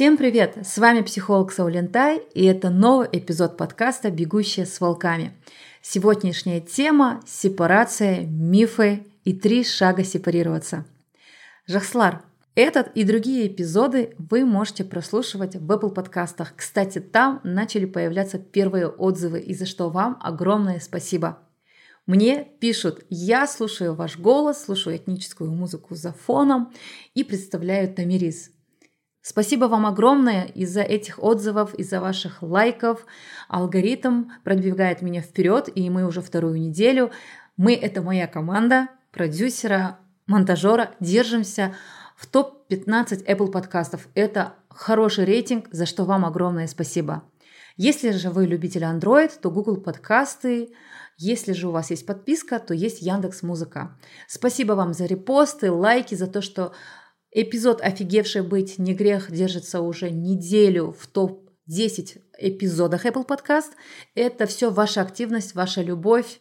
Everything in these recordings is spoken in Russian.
Всем привет! С вами психолог Саулентай, и это новый эпизод подкаста «Бегущие с волками». Сегодняшняя тема – сепарация, мифы и три шага сепарироваться. Жахслар, этот и другие эпизоды вы можете прослушивать в Apple подкастах. Кстати, там начали появляться первые отзывы, и за что вам огромное спасибо. Мне пишут, я слушаю ваш голос, слушаю этническую музыку за фоном и представляю Тамирис. Спасибо вам огромное из-за этих отзывов, из-за ваших лайков. Алгоритм продвигает меня вперед, и мы уже вторую неделю. Мы – это моя команда, продюсера, монтажера, держимся в топ-15 Apple подкастов. Это хороший рейтинг, за что вам огромное спасибо. Если же вы любитель Android, то Google подкасты. Если же у вас есть подписка, то есть Яндекс Музыка. Спасибо вам за репосты, лайки, за то, что Эпизод «Офигевший быть не грех» держится уже неделю в топ-10 эпизодах Apple Podcast. Это все ваша активность, ваша любовь.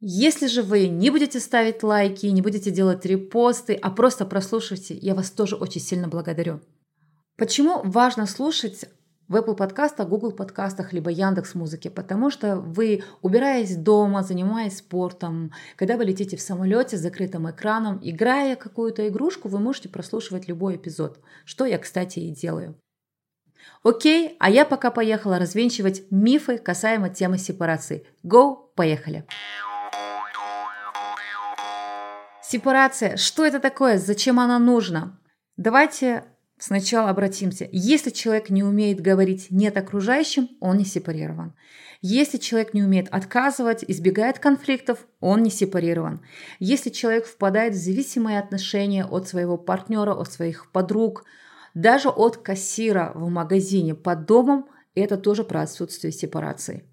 Если же вы не будете ставить лайки, не будете делать репосты, а просто прослушайте, я вас тоже очень сильно благодарю. Почему важно слушать в Apple подкастах, Google подкастах, либо Яндекс музыке, потому что вы, убираясь дома, занимаясь спортом, когда вы летите в самолете с закрытым экраном, играя какую-то игрушку, вы можете прослушивать любой эпизод, что я, кстати, и делаю. Окей, а я пока поехала развенчивать мифы касаемо темы сепарации. Go, поехали! Сепарация. Что это такое? Зачем она нужна? Давайте Сначала обратимся. Если человек не умеет говорить «нет» окружающим, он не сепарирован. Если человек не умеет отказывать, избегает конфликтов, он не сепарирован. Если человек впадает в зависимые отношения от своего партнера, от своих подруг, даже от кассира в магазине под домом, это тоже про отсутствие сепарации.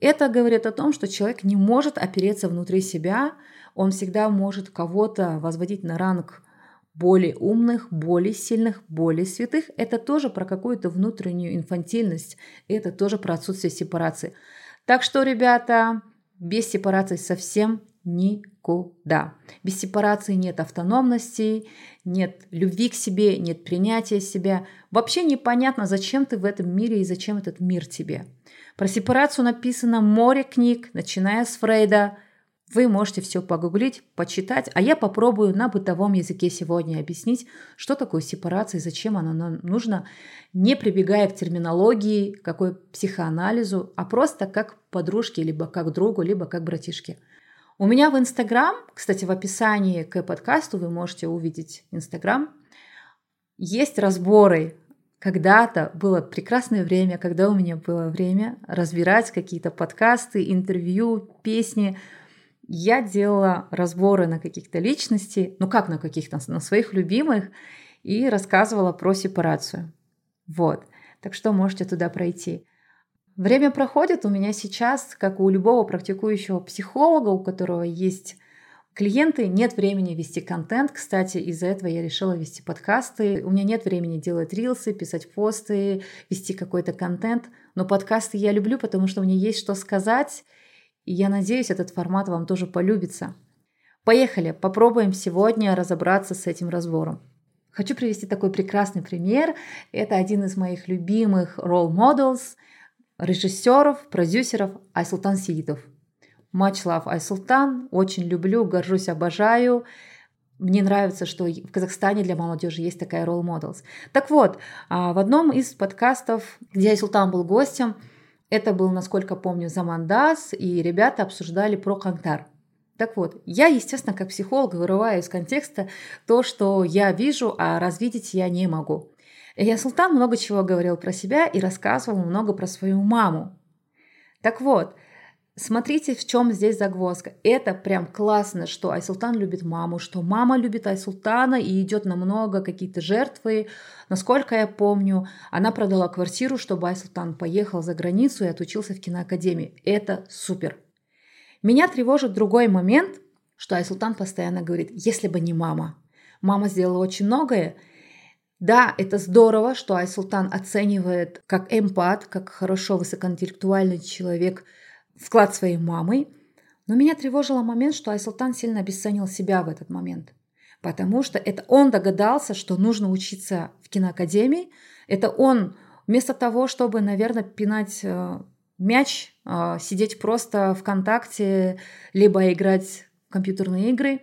Это говорит о том, что человек не может опереться внутри себя, он всегда может кого-то возводить на ранг более умных, более сильных, более святых. Это тоже про какую-то внутреннюю инфантильность, это тоже про отсутствие сепарации. Так что, ребята, без сепарации совсем никуда. Без сепарации нет автономности, нет любви к себе, нет принятия себя. Вообще непонятно, зачем ты в этом мире и зачем этот мир тебе. Про сепарацию написано море книг, начиная с Фрейда, вы можете все погуглить, почитать, а я попробую на бытовом языке сегодня объяснить, что такое сепарация и зачем она нам нужна, не прибегая к терминологии, какой психоанализу, а просто как подружке, либо как другу, либо как братишке. У меня в Инстаграм, кстати, в описании к подкасту вы можете увидеть Инстаграм, есть разборы. Когда-то было прекрасное время, когда у меня было время разбирать какие-то подкасты, интервью, песни, я делала разборы на каких-то личностей, ну как на каких-то, на своих любимых, и рассказывала про сепарацию. Вот. Так что можете туда пройти. Время проходит у меня сейчас, как у любого практикующего психолога, у которого есть клиенты, нет времени вести контент. Кстати, из-за этого я решила вести подкасты. У меня нет времени делать рилсы, писать посты, вести какой-то контент. Но подкасты я люблю, потому что мне есть что сказать, и я надеюсь, этот формат вам тоже полюбится. Поехали, попробуем сегодня разобраться с этим разбором. Хочу привести такой прекрасный пример. Это один из моих любимых role models, режиссеров, продюсеров Айсултан Сиитов. Much love Айсултан. Очень люблю, горжусь, обожаю. Мне нравится, что в Казахстане для молодежи есть такая role models. Так вот, а, в одном из подкастов, где Айсултан был гостем, это был, насколько помню, Замандас, и ребята обсуждали про Кантар. Так вот, я, естественно, как психолог вырываю из контекста то, что я вижу, а развидеть я не могу. Я Султан много чего говорил про себя и рассказывал много про свою маму. Так вот, Смотрите, в чем здесь загвоздка. Это прям классно, что Айсултан любит маму, что мама любит Айсултана и идет на много какие-то жертвы. Насколько я помню, она продала квартиру, чтобы Айсултан поехал за границу и отучился в киноакадемии. Это супер. Меня тревожит другой момент, что Айсултан постоянно говорит, если бы не мама. Мама сделала очень многое, да, это здорово, что Айсултан оценивает как эмпат, как хорошо высокоинтеллектуальный человек – вклад своей мамой. Но меня тревожил момент, что Айсултан сильно обесценил себя в этот момент. Потому что это он догадался, что нужно учиться в киноакадемии. Это он вместо того, чтобы, наверное, пинать э, мяч, э, сидеть просто ВКонтакте, либо играть в компьютерные игры,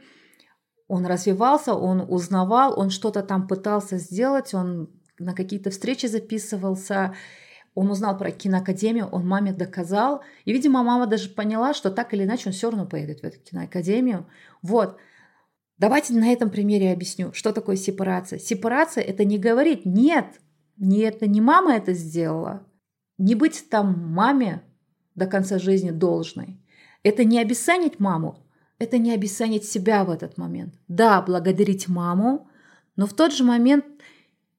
он развивался, он узнавал, он что-то там пытался сделать, он на какие-то встречи записывался, он узнал про киноакадемию, он маме доказал. И, видимо, мама даже поняла, что так или иначе он все равно поедет в эту киноакадемию. Вот. Давайте на этом примере объясню, что такое сепарация. Сепарация – это не говорить «нет, не это не мама это сделала», не быть там маме до конца жизни должной. Это не обесценить маму, это не обесценить себя в этот момент. Да, благодарить маму, но в тот же момент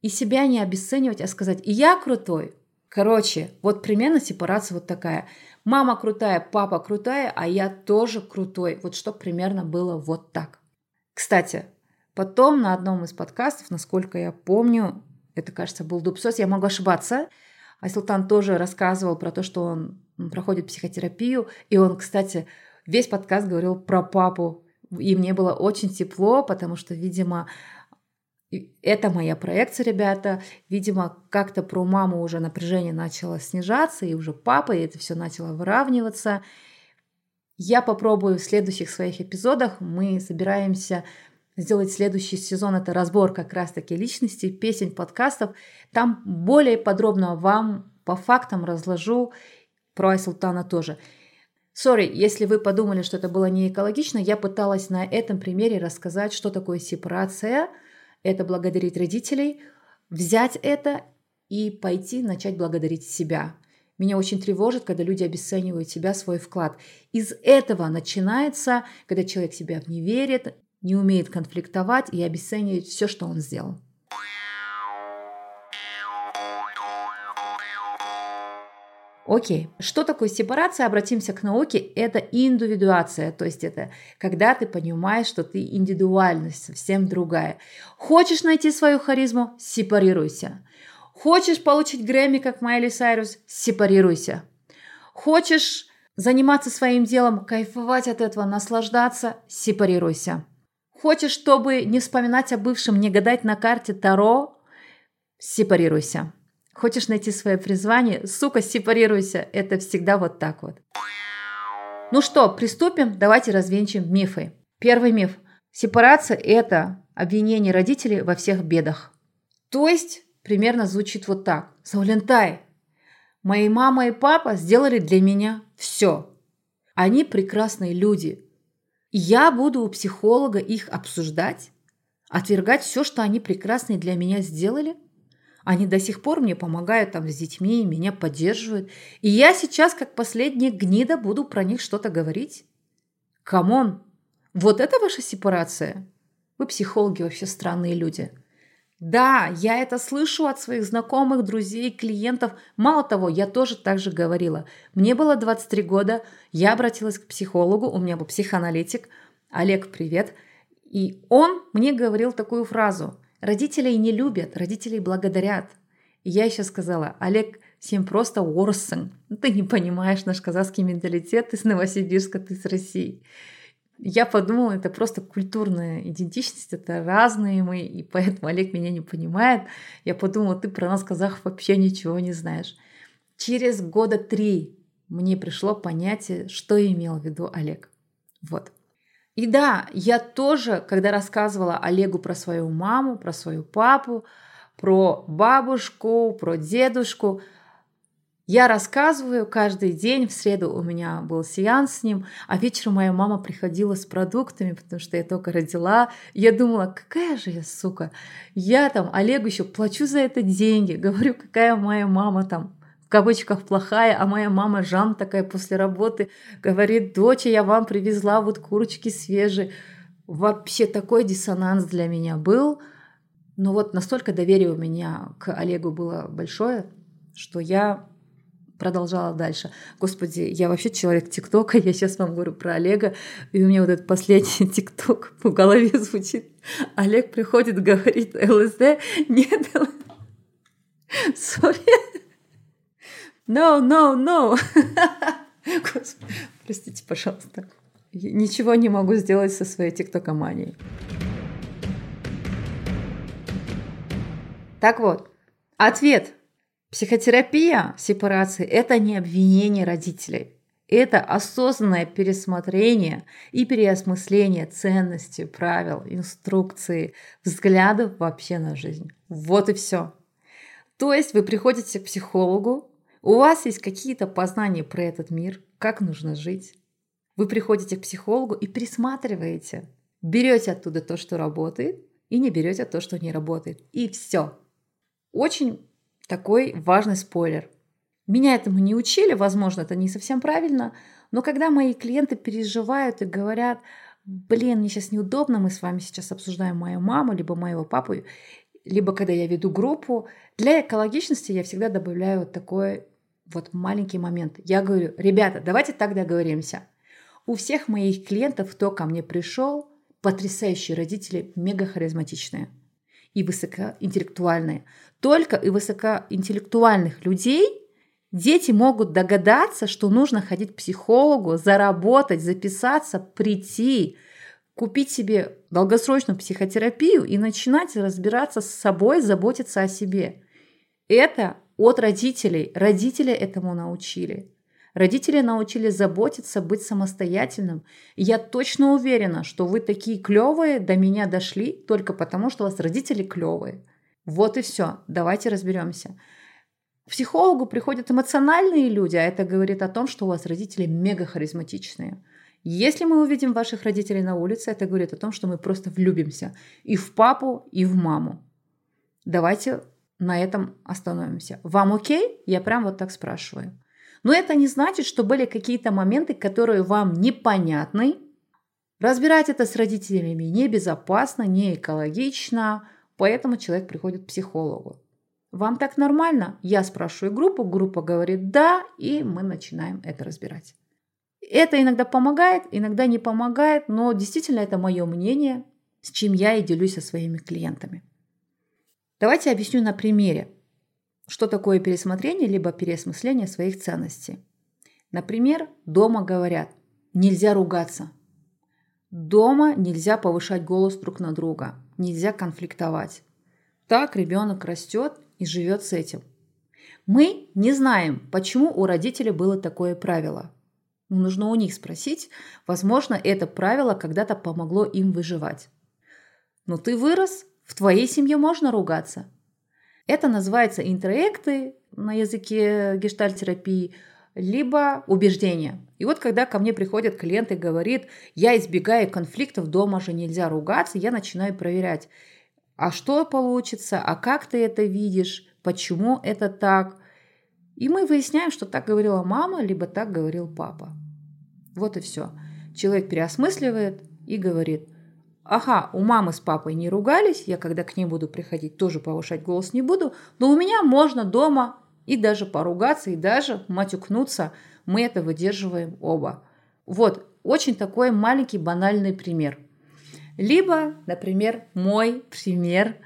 и себя не обесценивать, а сказать «и я крутой». Короче, вот примерно сепарация вот такая. Мама крутая, папа крутая, а я тоже крутой. Вот что примерно было вот так. Кстати, потом на одном из подкастов, насколько я помню, это, кажется, был Дубсос, я могу ошибаться, а тоже рассказывал про то, что он проходит психотерапию, и он, кстати, весь подкаст говорил про папу, и мне было очень тепло, потому что, видимо, это моя проекция, ребята. Видимо, как-то про маму уже напряжение начало снижаться, и уже папа, и это все начало выравниваться. Я попробую в следующих своих эпизодах. Мы собираемся сделать следующий сезон. Это разбор как раз-таки личности, песен, подкастов. Там более подробно вам по фактам разложу про Айсултана тоже. Сори, если вы подумали, что это было не экологично, я пыталась на этом примере рассказать, что такое сепарация – это благодарить родителей, взять это и пойти начать благодарить себя. Меня очень тревожит, когда люди обесценивают себя, свой вклад. Из этого начинается, когда человек себя не верит, не умеет конфликтовать и обесценивает все, что он сделал. Окей, что такое сепарация? Обратимся к науке. Это индивидуация, то есть это когда ты понимаешь, что ты индивидуальность совсем другая. Хочешь найти свою харизму? Сепарируйся. Хочешь получить Грэмми, как Майли Сайрус? Сепарируйся. Хочешь заниматься своим делом, кайфовать от этого, наслаждаться? Сепарируйся. Хочешь, чтобы не вспоминать о бывшем, не гадать на карте Таро? Сепарируйся. Хочешь найти свое призвание? Сука, сепарируйся. Это всегда вот так вот. Ну что, приступим? Давайте развенчим мифы. Первый миф. Сепарация – это обвинение родителей во всех бедах. То есть, примерно звучит вот так. Саулентай, мои мама и папа сделали для меня все. Они прекрасные люди. я буду у психолога их обсуждать, отвергать все, что они прекрасные для меня сделали – они до сих пор мне помогают там с детьми, меня поддерживают. И я сейчас, как последняя гнида, буду про них что-то говорить? Come on! Вот это ваша сепарация? Вы психологи вообще странные люди. Да, я это слышу от своих знакомых, друзей, клиентов. Мало того, я тоже так же говорила. Мне было 23 года, я обратилась к психологу, у меня был психоаналитик. Олег, привет. И он мне говорил такую фразу – Родителей не любят, родителей благодарят. И я еще сказала, Олег, всем просто ворсен. Ну, ты не понимаешь наш казахский менталитет, ты с Новосибирска, ты с России. Я подумала, это просто культурная идентичность, это разные мы, и поэтому Олег меня не понимает. Я подумала, ты про нас, казахов, вообще ничего не знаешь. Через года три мне пришло понятие, что имел в виду Олег. Вот. И да, я тоже, когда рассказывала Олегу про свою маму, про свою папу, про бабушку, про дедушку, я рассказываю каждый день, в среду у меня был сеанс с ним, а вечером моя мама приходила с продуктами, потому что я только родила. Я думала, какая же я сука. Я там Олегу еще плачу за это деньги, говорю, какая моя мама там кавычках плохая, а моя мама Жан такая после работы говорит, доча, я вам привезла вот курочки свежие. Вообще такой диссонанс для меня был. Но вот настолько доверие у меня к Олегу было большое, что я продолжала дальше. Господи, я вообще человек ТикТока, я сейчас вам говорю про Олега, и у меня вот этот последний ТикТок в голове звучит. Олег приходит, говорит, ЛСД, нет, сори. No, no, no. Господи, простите, пожалуйста. Ничего не могу сделать со своей тиктокоманией. Так вот, ответ. Психотерапия сепарации – это не обвинение родителей. Это осознанное пересмотрение и переосмысление ценностей, правил, инструкций, взглядов вообще на жизнь. Вот и все. То есть вы приходите к психологу, у вас есть какие-то познания про этот мир, как нужно жить. Вы приходите к психологу и пересматриваете. Берете оттуда то, что работает, и не берете то, что не работает. И все. Очень такой важный спойлер. Меня этому не учили, возможно, это не совсем правильно, но когда мои клиенты переживают и говорят, блин, мне сейчас неудобно, мы с вами сейчас обсуждаем мою маму, либо моего папу, либо когда я веду группу, для экологичности я всегда добавляю вот такой вот маленький момент. Я говорю, ребята, давайте так договоримся. У всех моих клиентов, кто ко мне пришел, потрясающие родители, мега харизматичные и высокоинтеллектуальные. Только и высокоинтеллектуальных людей Дети могут догадаться, что нужно ходить к психологу, заработать, записаться, прийти, купить себе долгосрочную психотерапию и начинать разбираться с собой, заботиться о себе. Это от родителей. Родители этому научили. Родители научили заботиться, быть самостоятельным. я точно уверена, что вы такие клевые до меня дошли только потому, что у вас родители клевые. Вот и все. Давайте разберемся. К психологу приходят эмоциональные люди, а это говорит о том, что у вас родители мега харизматичные. Если мы увидим ваших родителей на улице, это говорит о том, что мы просто влюбимся и в папу, и в маму. Давайте на этом остановимся. Вам окей? Я прям вот так спрашиваю. Но это не значит, что были какие-то моменты, которые вам непонятны. Разбирать это с родителями небезопасно, не экологично, поэтому человек приходит к психологу. Вам так нормально? Я спрашиваю группу, группа говорит да, и мы начинаем это разбирать. Это иногда помогает, иногда не помогает, но действительно это мое мнение, с чем я и делюсь со своими клиентами. Давайте объясню на примере, что такое пересмотрение либо переосмысление своих ценностей. Например, дома говорят, нельзя ругаться. Дома нельзя повышать голос друг на друга, нельзя конфликтовать. Так ребенок растет и живет с этим. Мы не знаем, почему у родителей было такое правило. Нужно у них спросить. Возможно, это правило когда-то помогло им выживать. Но ты вырос, в твоей семье можно ругаться. Это называется интроекты на языке гештальтерапии, либо убеждения. И вот когда ко мне приходят клиенты и говорит, я избегаю конфликтов, дома же нельзя ругаться, я начинаю проверять, а что получится, а как ты это видишь, почему это так. И мы выясняем, что так говорила мама, либо так говорил папа. Вот и все. Человек переосмысливает и говорит, ага, у мамы с папой не ругались, я когда к ней буду приходить, тоже повышать голос не буду, но у меня можно дома и даже поругаться, и даже матюкнуться. Мы это выдерживаем оба. Вот, очень такой маленький банальный пример. Либо, например, мой пример.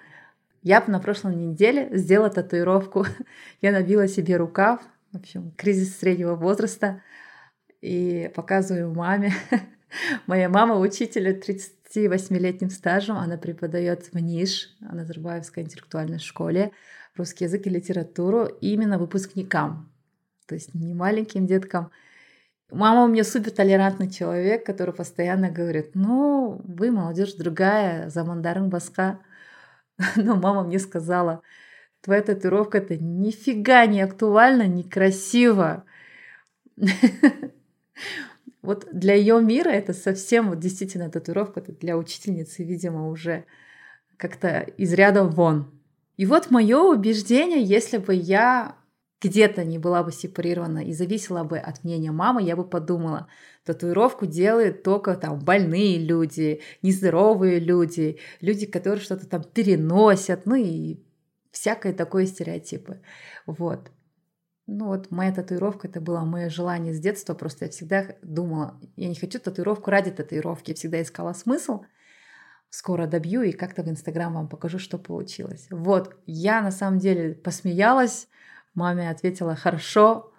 Я на прошлой неделе сделала татуировку. Я набила себе рукав. В общем, кризис среднего возраста. И показываю маме. Моя мама учителя 30 28-летним стажем она преподает в НИШ, на Назарбаевской интеллектуальной школе, русский язык и литературу именно выпускникам, то есть не маленьким деткам. Мама у меня супер толерантный человек, который постоянно говорит, ну, вы молодежь другая, за мандарин баска. Но мама мне сказала, твоя татуировка это нифига не актуально, некрасиво. Вот для ее мира это совсем вот действительно татуировка для учительницы, видимо, уже как-то из ряда вон. И вот мое убеждение, если бы я где-то не была бы сепарирована и зависела бы от мнения мамы, я бы подумала, татуировку делают только там больные люди, нездоровые люди, люди, которые что-то там переносят, ну и всякое такое стереотипы. Вот. Ну вот моя татуировка, это было мое желание с детства, просто я всегда думала, я не хочу татуировку ради татуировки, я всегда искала смысл, скоро добью и как-то в Инстаграм вам покажу, что получилось. Вот, я на самом деле посмеялась, Маме ответила «хорошо».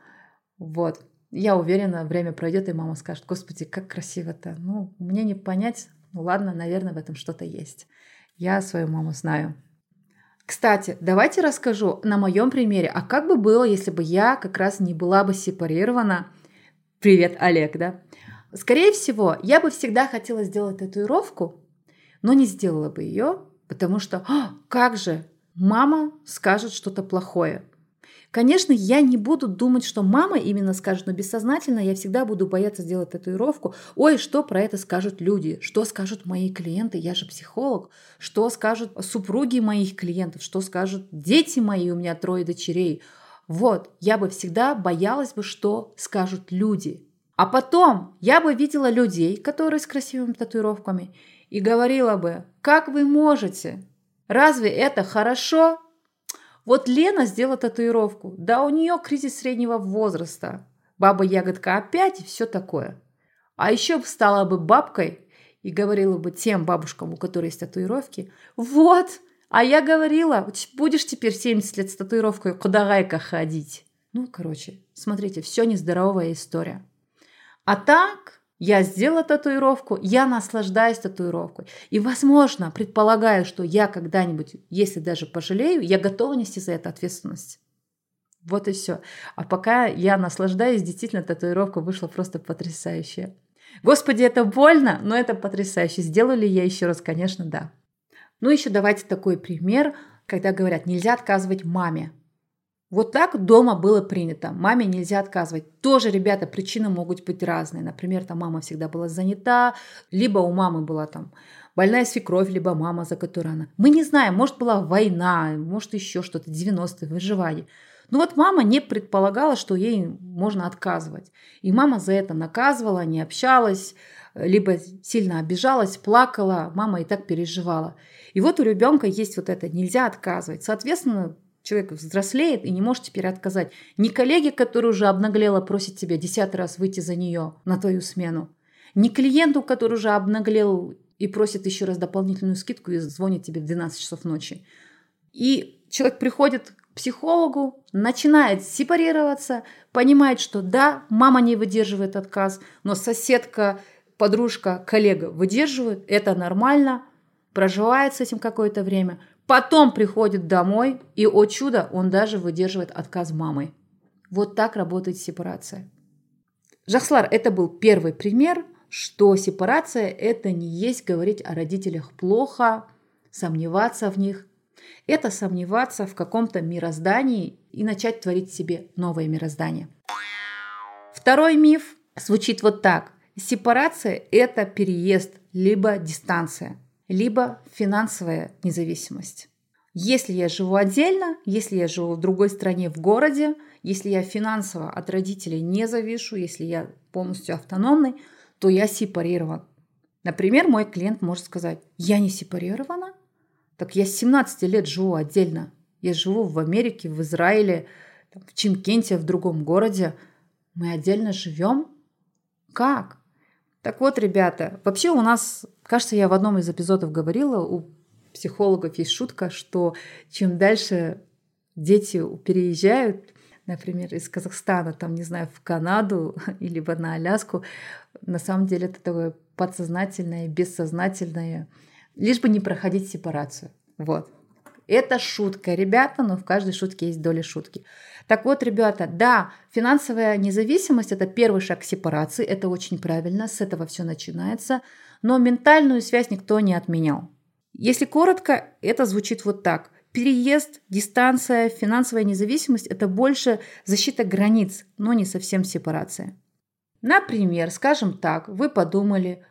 Вот. я уверена, время пройдет, и мама скажет, господи, как красиво-то. Ну, мне не понять, ну ладно, наверное, в этом что-то есть. Я свою маму знаю. Кстати, давайте расскажу на моем примере, а как бы было, если бы я как раз не была бы сепарирована. Привет, Олег, да? Скорее всего, я бы всегда хотела сделать татуировку, но не сделала бы ее, потому что «А, как же мама скажет что-то плохое. Конечно, я не буду думать, что мама именно скажет, но бессознательно я всегда буду бояться сделать татуировку. Ой, что про это скажут люди? Что скажут мои клиенты? Я же психолог. Что скажут супруги моих клиентов? Что скажут дети мои? У меня трое дочерей. Вот, я бы всегда боялась бы, что скажут люди. А потом я бы видела людей, которые с красивыми татуировками, и говорила бы, как вы можете? Разве это хорошо? Вот Лена сделала татуировку. Да, у нее кризис среднего возраста. Баба-ягодка опять и все такое. А еще стала бы бабкой и говорила бы тем бабушкам, у которых есть татуировки, вот, а я говорила, будешь теперь 70 лет с татуировкой кудагайка ходить. Ну, короче, смотрите, все нездоровая история. А так, я сделала татуировку, я наслаждаюсь татуировкой. И, возможно, предполагаю, что я когда-нибудь, если даже пожалею, я готова нести за это ответственность. Вот и все. А пока я наслаждаюсь, действительно, татуировка вышла просто потрясающая. Господи, это больно, но это потрясающе. Сделаю ли я еще раз? Конечно, да. Ну, еще давайте такой пример, когда говорят, нельзя отказывать маме. Вот так дома было принято. Маме нельзя отказывать. Тоже, ребята, причины могут быть разные. Например, там мама всегда была занята, либо у мамы была там больная свекровь, либо мама, за которой она. Мы не знаем, может была война, может еще что-то, 90-е, выживание. Но вот мама не предполагала, что ей можно отказывать. И мама за это наказывала, не общалась, либо сильно обижалась, плакала, мама и так переживала. И вот у ребенка есть вот это, нельзя отказывать. Соответственно, Человек взрослеет и не может теперь отказать. Не коллеге, который уже обнаглела, просит тебя десятый раз выйти за нее на твою смену. Не клиенту, который уже обнаглел и просит еще раз дополнительную скидку и звонит тебе в 12 часов ночи. И человек приходит к психологу, начинает сепарироваться, понимает, что да, мама не выдерживает отказ, но соседка, подружка, коллега выдерживают, это нормально, проживает с этим какое-то время, Потом приходит домой, и, о чудо, он даже выдерживает отказ мамы. Вот так работает сепарация. Жахслар, это был первый пример, что сепарация – это не есть говорить о родителях плохо, сомневаться в них. Это сомневаться в каком-то мироздании и начать творить себе новое мироздание. Второй миф звучит вот так. Сепарация – это переезд, либо дистанция – либо финансовая независимость. Если я живу отдельно, если я живу в другой стране, в городе, если я финансово от родителей не завишу, если я полностью автономный, то я сепарирован. Например, мой клиент может сказать, я не сепарирована, так я с 17 лет живу отдельно. Я живу в Америке, в Израиле, в Чимкенте, в другом городе. Мы отдельно живем? Как? Так вот, ребята, вообще у нас, кажется, я в одном из эпизодов говорила, у психологов есть шутка, что чем дальше дети переезжают, например, из Казахстана, там, не знаю, в Канаду или на Аляску, на самом деле это такое подсознательное, бессознательное, лишь бы не проходить сепарацию. Вот. Это шутка, ребята, но в каждой шутке есть доля шутки. Так вот, ребята, да, финансовая независимость – это первый шаг к сепарации, это очень правильно, с этого все начинается, но ментальную связь никто не отменял. Если коротко, это звучит вот так. Переезд, дистанция, финансовая независимость – это больше защита границ, но не совсем сепарация. Например, скажем так, вы подумали,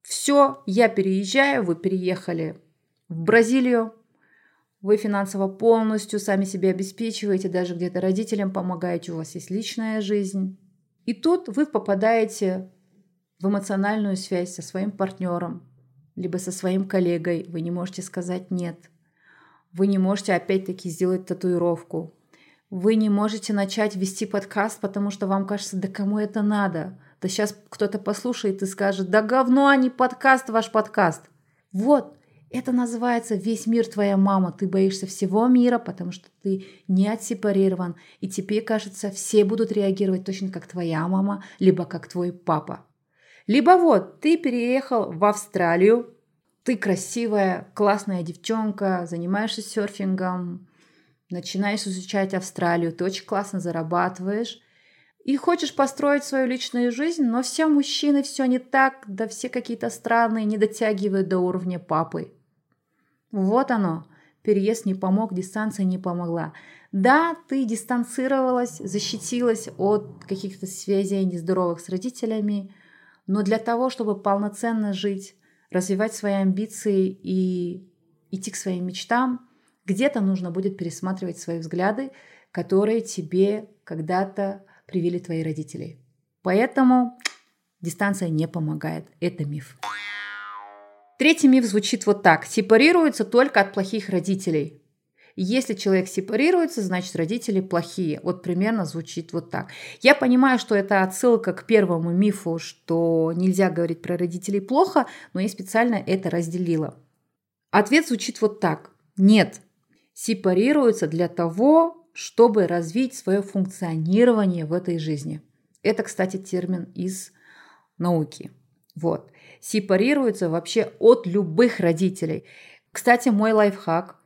все, я переезжаю, вы переехали в Бразилию, вы финансово полностью сами себя обеспечиваете, даже где-то родителям помогаете, у вас есть личная жизнь. И тут вы попадаете в эмоциональную связь со своим партнером, либо со своим коллегой. Вы не можете сказать «нет». Вы не можете опять-таки сделать татуировку. Вы не можете начать вести подкаст, потому что вам кажется, да кому это надо? Да сейчас кто-то послушает и скажет, да говно, а не подкаст, ваш подкаст. Вот, Это называется «Весь мир твоя мама». Ты боишься всего мира, потому что ты не отсепарирован. И тебе кажется, все будут реагировать точно как твоя мама, либо как твой папа. Либо вот, ты переехал в Австралию, ты красивая, классная девчонка, занимаешься серфингом, начинаешь изучать Австралию, ты очень классно зарабатываешь, и хочешь построить свою личную жизнь, но все мужчины все не так, да все какие-то странные, не дотягивают до уровня папы. Вот оно. Переезд не помог, дистанция не помогла. Да, ты дистанцировалась, защитилась от каких-то связей нездоровых с родителями, но для того, чтобы полноценно жить, развивать свои амбиции и идти к своим мечтам, где-то нужно будет пересматривать свои взгляды, которые тебе когда-то привили твои родители. Поэтому дистанция не помогает. Это миф. Третий миф звучит вот так. Сепарируется только от плохих родителей. Если человек сепарируется, значит родители плохие. Вот примерно звучит вот так. Я понимаю, что это отсылка к первому мифу, что нельзя говорить про родителей плохо, но я специально это разделила. Ответ звучит вот так. Нет. Сепарируется для того, чтобы развить свое функционирование в этой жизни. Это, кстати, термин из науки. Вот сепарируются вообще от любых родителей. Кстати, мой лайфхак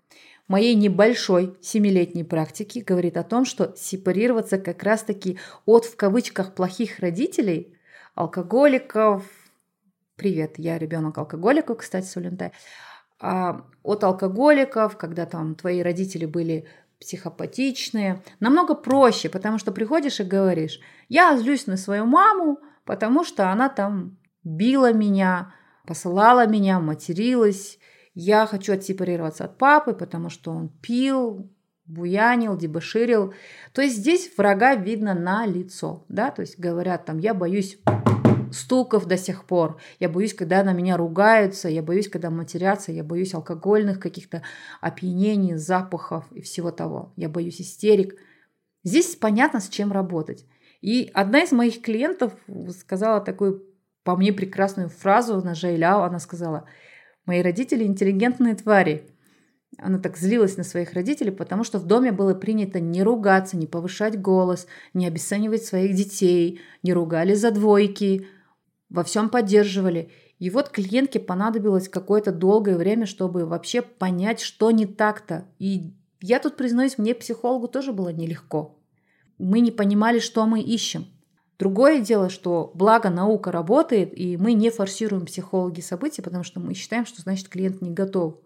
моей небольшой семилетней практики говорит о том, что сепарироваться как раз-таки от в кавычках плохих родителей, алкоголиков, привет, я ребенок алкоголика, кстати, Сулюнтай, а от алкоголиков, когда там твои родители были психопатичные, намного проще, потому что приходишь и говоришь, я злюсь на свою маму, потому что она там била меня, посылала меня, материлась. Я хочу отсепарироваться от папы, потому что он пил, буянил, дебоширил. То есть здесь врага видно на лицо, да, то есть говорят там, я боюсь стуков до сих пор, я боюсь, когда на меня ругаются, я боюсь, когда матерятся, я боюсь алкогольных каких-то опьянений, запахов и всего того, я боюсь истерик. Здесь понятно, с чем работать. И одна из моих клиентов сказала такую по мне прекрасную фразу на Жайляо. Она сказала, мои родители интеллигентные твари. Она так злилась на своих родителей, потому что в доме было принято не ругаться, не повышать голос, не обесценивать своих детей, не ругали за двойки, во всем поддерживали. И вот клиентке понадобилось какое-то долгое время, чтобы вообще понять, что не так-то. И я тут признаюсь, мне психологу тоже было нелегко. Мы не понимали, что мы ищем. Другое дело, что благо наука работает, и мы не форсируем психологи событий, потому что мы считаем, что значит клиент не готов.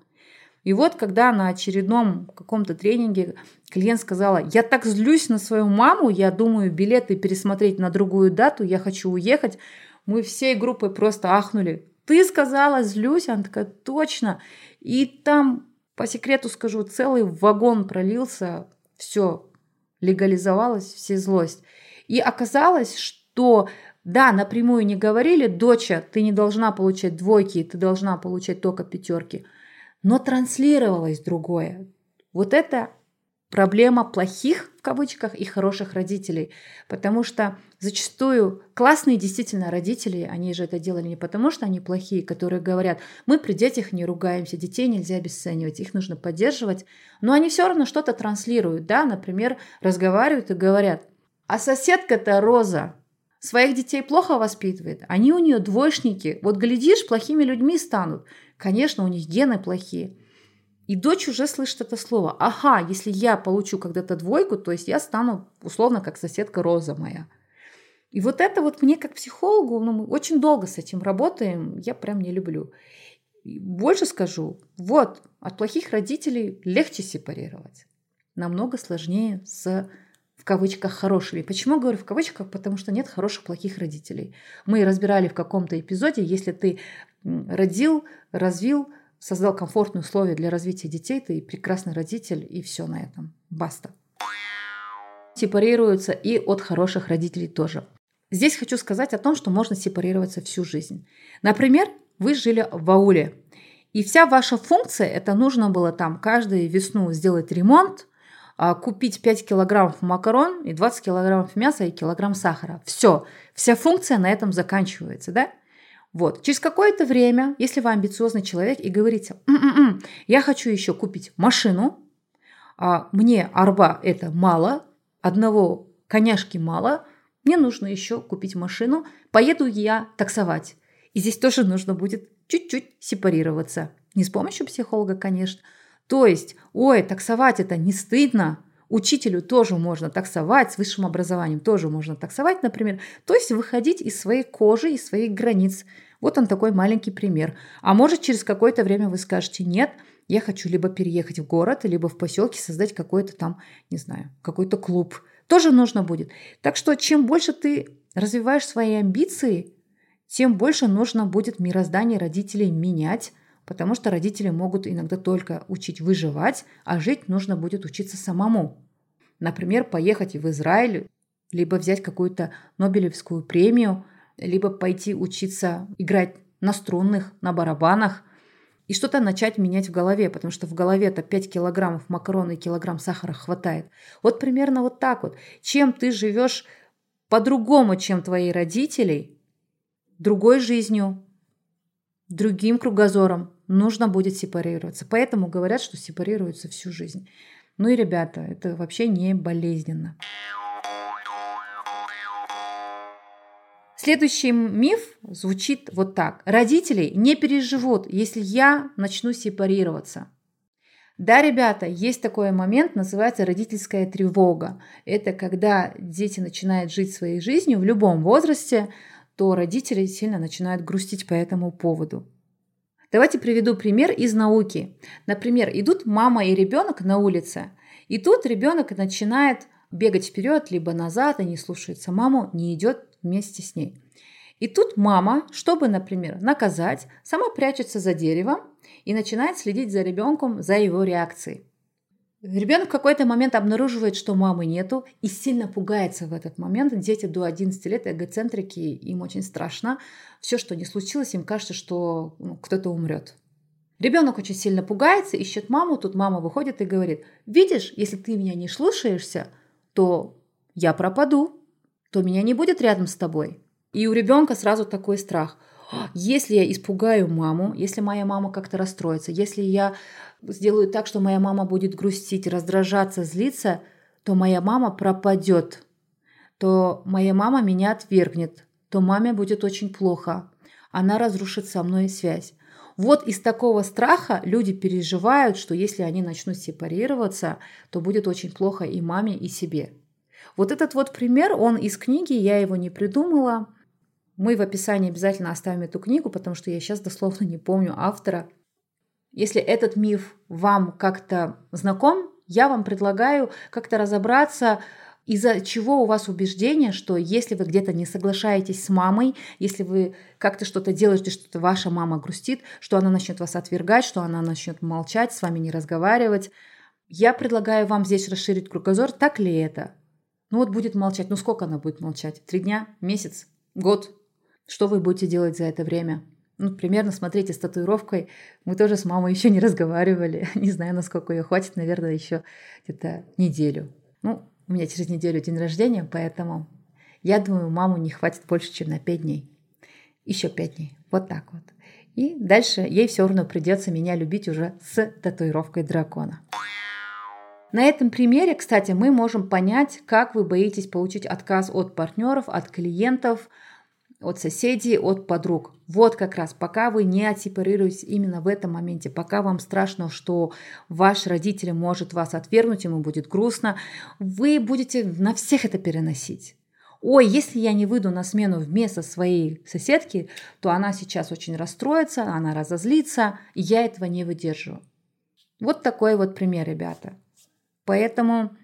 И вот когда на очередном каком-то тренинге клиент сказала, я так злюсь на свою маму, я думаю билеты пересмотреть на другую дату, я хочу уехать, мы всей группой просто ахнули. Ты сказала, злюсь? Она такая, точно. И там, по секрету скажу, целый вагон пролился, все, легализовалась, все злость. И оказалось, что да, напрямую не говорили, доча, ты не должна получать двойки, ты должна получать только пятерки. Но транслировалось другое. Вот это проблема плохих, в кавычках, и хороших родителей. Потому что зачастую классные действительно родители, они же это делали не потому, что они плохие, которые говорят, мы при детях не ругаемся, детей нельзя обесценивать, их нужно поддерживать. Но они все равно что-то транслируют, да, например, разговаривают и говорят, а соседка-то Роза своих детей плохо воспитывает. Они у нее двоечники. Вот глядишь, плохими людьми станут. Конечно, у них гены плохие. И дочь уже слышит это слово. Ага, если я получу когда-то двойку, то есть я стану условно как соседка Роза моя. И вот это вот мне как психологу, ну, мы очень долго с этим работаем, я прям не люблю. И больше скажу, вот, от плохих родителей легче сепарировать. Намного сложнее с в кавычках хорошими. Почему говорю в кавычках? Потому что нет хороших, плохих родителей. Мы разбирали в каком-то эпизоде, если ты родил, развил, создал комфортные условия для развития детей, ты прекрасный родитель, и все на этом. Баста. Сепарируются и от хороших родителей тоже. Здесь хочу сказать о том, что можно сепарироваться всю жизнь. Например, вы жили в ауле, и вся ваша функция, это нужно было там каждую весну сделать ремонт, купить 5 килограммов макарон и 20 килограммов мяса и килограмм сахара. Все, вся функция на этом заканчивается, да? Вот. Через какое-то время, если вы амбициозный человек и говорите, М-м-м, я хочу еще купить машину, а мне арба это мало, одного коняшки мало, мне нужно еще купить машину, поеду я таксовать. И здесь тоже нужно будет чуть-чуть сепарироваться. Не с помощью психолога, конечно. То есть, ой, таксовать это не стыдно, Учителю тоже можно таксовать, с высшим образованием тоже можно таксовать, например. То есть выходить из своей кожи, из своих границ. Вот он такой маленький пример. А может, через какое-то время вы скажете, нет, я хочу либо переехать в город, либо в поселке создать какой-то там, не знаю, какой-то клуб. Тоже нужно будет. Так что чем больше ты развиваешь свои амбиции, тем больше нужно будет мироздание родителей менять, потому что родители могут иногда только учить выживать, а жить нужно будет учиться самому. Например, поехать в Израиль, либо взять какую-то Нобелевскую премию, либо пойти учиться играть на струнных, на барабанах и что-то начать менять в голове, потому что в голове-то 5 килограммов макарона и килограмм сахара хватает. Вот примерно вот так вот. Чем ты живешь по-другому, чем твои родители, другой жизнью, другим кругозором, нужно будет сепарироваться. Поэтому говорят, что сепарируются всю жизнь. Ну и, ребята, это вообще не болезненно. Следующий миф звучит вот так. Родители не переживут, если я начну сепарироваться. Да, ребята, есть такой момент, называется родительская тревога. Это когда дети начинают жить своей жизнью в любом возрасте, то родители сильно начинают грустить по этому поводу. Давайте приведу пример из науки. Например, идут мама и ребенок на улице, и тут ребенок начинает бегать вперед, либо назад, и не слушается маму, не идет вместе с ней. И тут мама, чтобы, например, наказать, сама прячется за деревом и начинает следить за ребенком, за его реакцией. Ребенок в какой-то момент обнаруживает, что мамы нету, и сильно пугается в этот момент. Дети до 11 лет эгоцентрики, им очень страшно. Все, что не случилось, им кажется, что ну, кто-то умрет. Ребенок очень сильно пугается, ищет маму, тут мама выходит и говорит, видишь, если ты меня не слушаешься, то я пропаду, то меня не будет рядом с тобой. И у ребенка сразу такой страх. Если я испугаю маму, если моя мама как-то расстроится, если я сделаю так, что моя мама будет грустить, раздражаться, злиться, то моя мама пропадет, то моя мама меня отвергнет, то маме будет очень плохо, она разрушит со мной связь. Вот из такого страха люди переживают, что если они начнут сепарироваться, то будет очень плохо и маме, и себе. Вот этот вот пример, он из книги, я его не придумала. Мы в описании обязательно оставим эту книгу, потому что я сейчас дословно не помню автора. Если этот миф вам как-то знаком, я вам предлагаю как-то разобраться, из-за чего у вас убеждение, что если вы где-то не соглашаетесь с мамой, если вы как-то что-то делаете, что ваша мама грустит, что она начнет вас отвергать, что она начнет молчать, с вами не разговаривать, я предлагаю вам здесь расширить кругозор, так ли это? Ну вот будет молчать. Ну сколько она будет молчать? Три дня? Месяц? Год? Что вы будете делать за это время? Ну, примерно, смотрите, с татуировкой мы тоже с мамой еще не разговаривали. Не знаю, насколько ее хватит, наверное, еще где-то неделю. Ну, у меня через неделю день рождения, поэтому я думаю, маму не хватит больше, чем на пять дней. Еще пять дней. Вот так вот. И дальше ей все равно придется меня любить уже с татуировкой дракона. На этом примере, кстати, мы можем понять, как вы боитесь получить отказ от партнеров, от клиентов – от соседей, от подруг. Вот как раз, пока вы не отсепарируетесь именно в этом моменте, пока вам страшно, что ваш родитель может вас отвергнуть, ему будет грустно, вы будете на всех это переносить. Ой, если я не выйду на смену вместо своей соседки, то она сейчас очень расстроится, она разозлится, и я этого не выдержу. Вот такой вот пример, ребята. Поэтому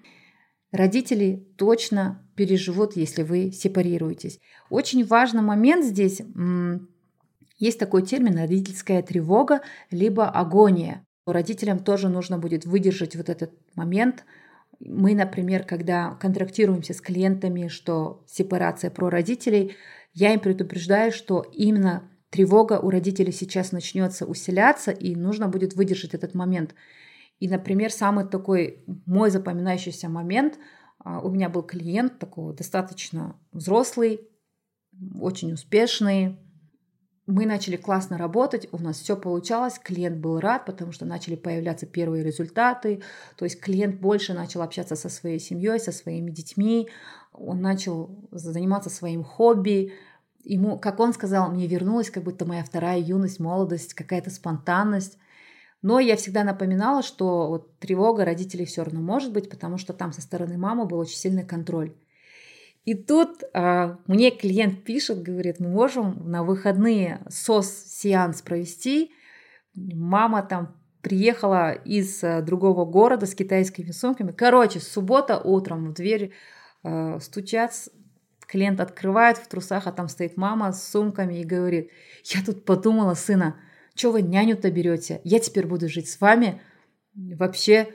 родители точно переживут, если вы сепарируетесь. Очень важный момент здесь, есть такой термин родительская тревога, либо агония. Родителям тоже нужно будет выдержать вот этот момент. Мы, например, когда контрактируемся с клиентами, что сепарация про родителей, я им предупреждаю, что именно тревога у родителей сейчас начнется усиляться, и нужно будет выдержать этот момент. И, например, самый такой мой запоминающийся момент, у меня был клиент такой достаточно взрослый, очень успешный, мы начали классно работать, у нас все получалось, клиент был рад, потому что начали появляться первые результаты, то есть клиент больше начал общаться со своей семьей, со своими детьми, он начал заниматься своим хобби, ему, как он сказал, мне вернулась как будто моя вторая юность, молодость, какая-то спонтанность. Но я всегда напоминала, что вот тревога родителей все равно может быть, потому что там со стороны мамы был очень сильный контроль. И тут а, мне клиент пишет, говорит, мы можем на выходные СОС-сеанс провести. Мама там приехала из а, другого города с китайскими сумками. Короче, суббота утром в дверь а, стучат, клиент открывает в трусах, а там стоит мама с сумками и говорит, я тут подумала, сына, что вы няню-то берете? Я теперь буду жить с вами. Вообще,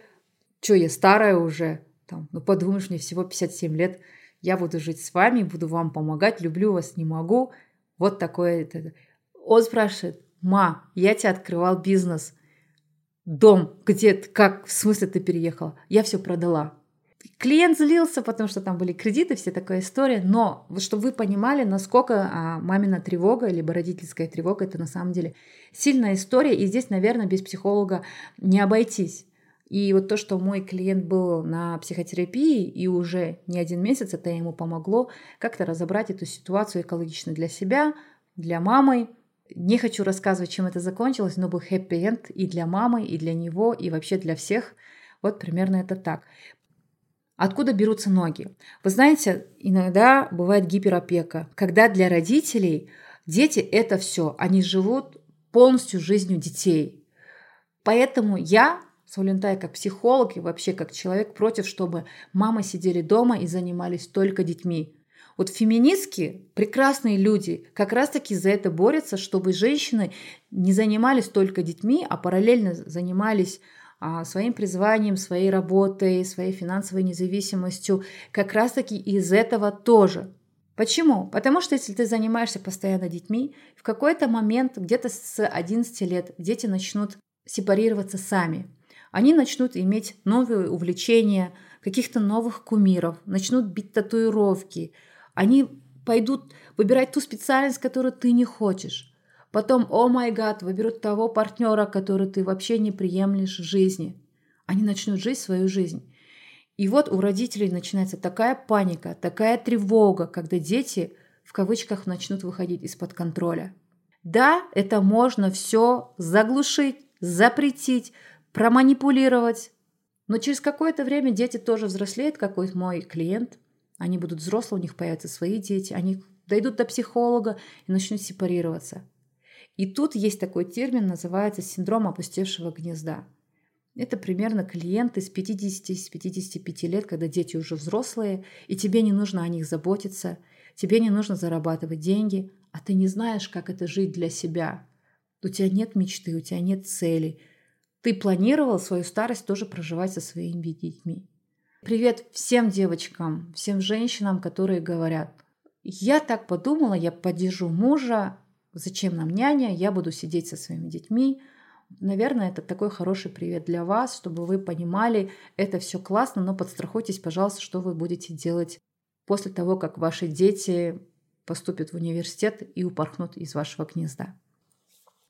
что я старая уже? Там, ну подумаешь, мне всего 57 лет я буду жить с вами, буду вам помогать, люблю вас, не могу. Вот такое. Это. Он спрашивает, ма, я тебе открывал бизнес, дом, где, как, в смысле ты переехала? Я все продала. Клиент злился, потому что там были кредиты, все такая история, но чтобы вы понимали, насколько а, мамина тревога, либо родительская тревога, это на самом деле сильная история, и здесь, наверное, без психолога не обойтись. И вот то, что мой клиент был на психотерапии и уже не один месяц, это ему помогло как-то разобрать эту ситуацию экологично для себя, для мамы. Не хочу рассказывать, чем это закончилось, но был хэппи-энд и для мамы, и для него, и вообще для всех. Вот примерно это так. Откуда берутся ноги? Вы знаете, иногда бывает гиперопека, когда для родителей дети это все, они живут полностью жизнью детей. Поэтому я Саулинтай как психолог и вообще как человек против, чтобы мамы сидели дома и занимались только детьми. Вот феминистки, прекрасные люди, как раз-таки за это борются, чтобы женщины не занимались только детьми, а параллельно занимались своим призванием, своей работой, своей финансовой независимостью, как раз-таки из этого тоже. Почему? Потому что если ты занимаешься постоянно детьми, в какой-то момент, где-то с 11 лет, дети начнут сепарироваться сами – они начнут иметь новые увлечения, каких-то новых кумиров, начнут бить татуировки. Они пойдут выбирать ту специальность, которую ты не хочешь. Потом, о май гад, выберут того партнера, который ты вообще не приемлешь в жизни. Они начнут жить свою жизнь. И вот у родителей начинается такая паника, такая тревога, когда дети в кавычках начнут выходить из-под контроля. Да, это можно все заглушить, запретить, проманипулировать. Но через какое-то время дети тоже взрослеют, как мой клиент. Они будут взрослые, у них появятся свои дети, они дойдут до психолога и начнут сепарироваться. И тут есть такой термин, называется синдром опустевшего гнезда. Это примерно клиенты с 50-55 лет, когда дети уже взрослые, и тебе не нужно о них заботиться, тебе не нужно зарабатывать деньги, а ты не знаешь, как это жить для себя. У тебя нет мечты, у тебя нет цели – ты планировал свою старость тоже проживать со своими детьми. Привет всем девочкам, всем женщинам, которые говорят, я так подумала, я поддержу мужа, зачем нам няня, я буду сидеть со своими детьми. Наверное, это такой хороший привет для вас, чтобы вы понимали, это все классно, но подстрахуйтесь, пожалуйста, что вы будете делать после того, как ваши дети поступят в университет и упорхнут из вашего гнезда.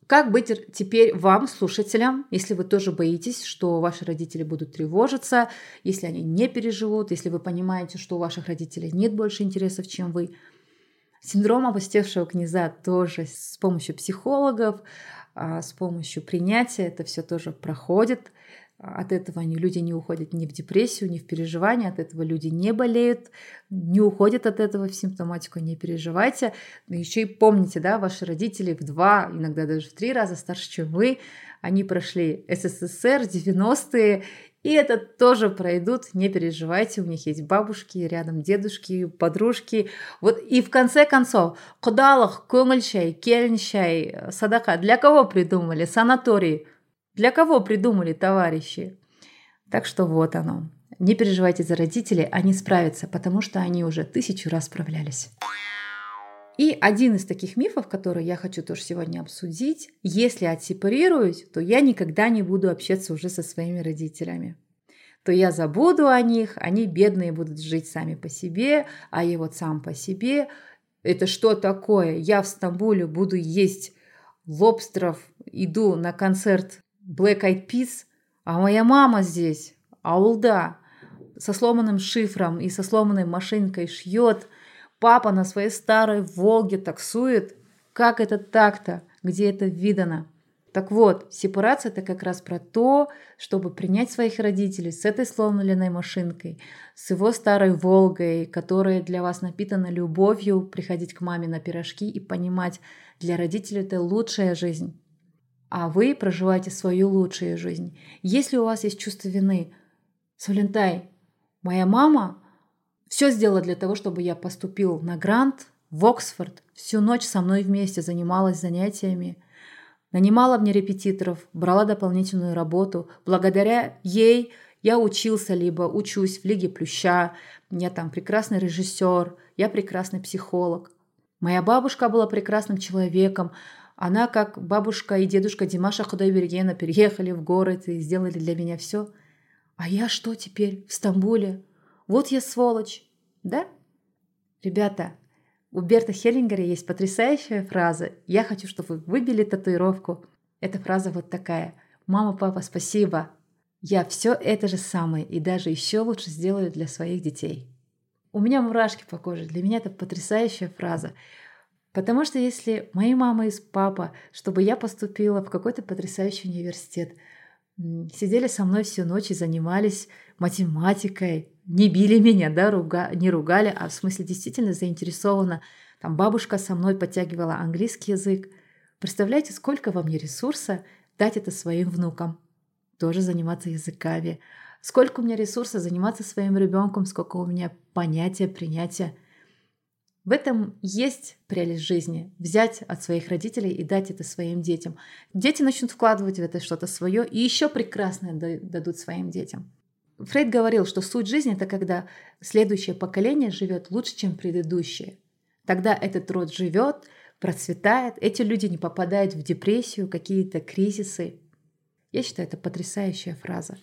Как быть теперь вам, слушателям, если вы тоже боитесь, что ваши родители будут тревожиться, если они не переживут, если вы понимаете, что у ваших родителей нет больше интересов, чем вы? Синдром опустевшего гнезда тоже с помощью психологов, а, с помощью принятия это все тоже проходит. От этого они, люди не уходят ни в депрессию, ни в переживания, от этого люди не болеют, не уходят от этого в симптоматику, не переживайте. Но еще и помните, да, ваши родители в два, иногда даже в три раза старше, чем вы, они прошли СССР, 90-е, и это тоже пройдут, не переживайте, у них есть бабушки, рядом дедушки, подружки. Вот и в конце концов, кудалах, көңіл кельн садака, для кого придумали? Санаторий. Для кого придумали товарищи? Так что вот оно. Не переживайте за родителей, они справятся, потому что они уже тысячу раз справлялись. И один из таких мифов, который я хочу тоже сегодня обсудить, если отсепарируюсь, то я никогда не буду общаться уже со своими родителями. То я забуду о них, они бедные будут жить сами по себе, а я вот сам по себе. Это что такое? Я в Стамбуле буду есть лобстеров, иду на концерт Black Eyed Peas, а моя мама здесь, аулда, со сломанным шифром и со сломанной машинкой шьет. Папа на своей старой Волге таксует. Как это так-то? Где это видано? Так вот, сепарация это как раз про то, чтобы принять своих родителей с этой сломленной машинкой, с его старой Волгой, которая для вас напитана любовью, приходить к маме на пирожки и понимать, для родителей это лучшая жизнь. А вы проживаете свою лучшую жизнь. Если у вас есть чувство вины, Солентай, моя мама все сделала для того, чтобы я поступил на грант в Оксфорд, всю ночь со мной вместе занималась занятиями – Нанимала мне репетиторов, брала дополнительную работу. Благодаря ей я учился, либо учусь в Лиге Плюща. Я там прекрасный режиссер, я прекрасный психолог. Моя бабушка была прекрасным человеком. Она, как бабушка и дедушка Димаша Худайбергена, переехали в город и сделали для меня все. А я что теперь в Стамбуле? Вот я сволочь, да? Ребята, у Берта Хеллингера есть потрясающая фраза «Я хочу, чтобы вы выбили татуировку». Эта фраза вот такая «Мама, папа, спасибо. Я все это же самое и даже еще лучше сделаю для своих детей». У меня мурашки по коже. Для меня это потрясающая фраза. Потому что если мои мама и папа, чтобы я поступила в какой-то потрясающий университет, сидели со мной всю ночь и занимались математикой, не били меня, да, руга, не ругали, а в смысле действительно заинтересована. Там бабушка со мной подтягивала английский язык. Представляете, сколько во мне ресурса дать это своим внукам? Тоже заниматься языками. Сколько у меня ресурса заниматься своим ребенком, сколько у меня понятия, принятия. В этом есть прелесть жизни. Взять от своих родителей и дать это своим детям. Дети начнут вкладывать в это что-то свое и еще прекрасное дадут своим детям. Фрейд говорил, что суть жизни – это когда следующее поколение живет лучше, чем предыдущее. Тогда этот род живет, процветает, эти люди не попадают в депрессию, какие-то кризисы. Я считаю, это потрясающая фраза.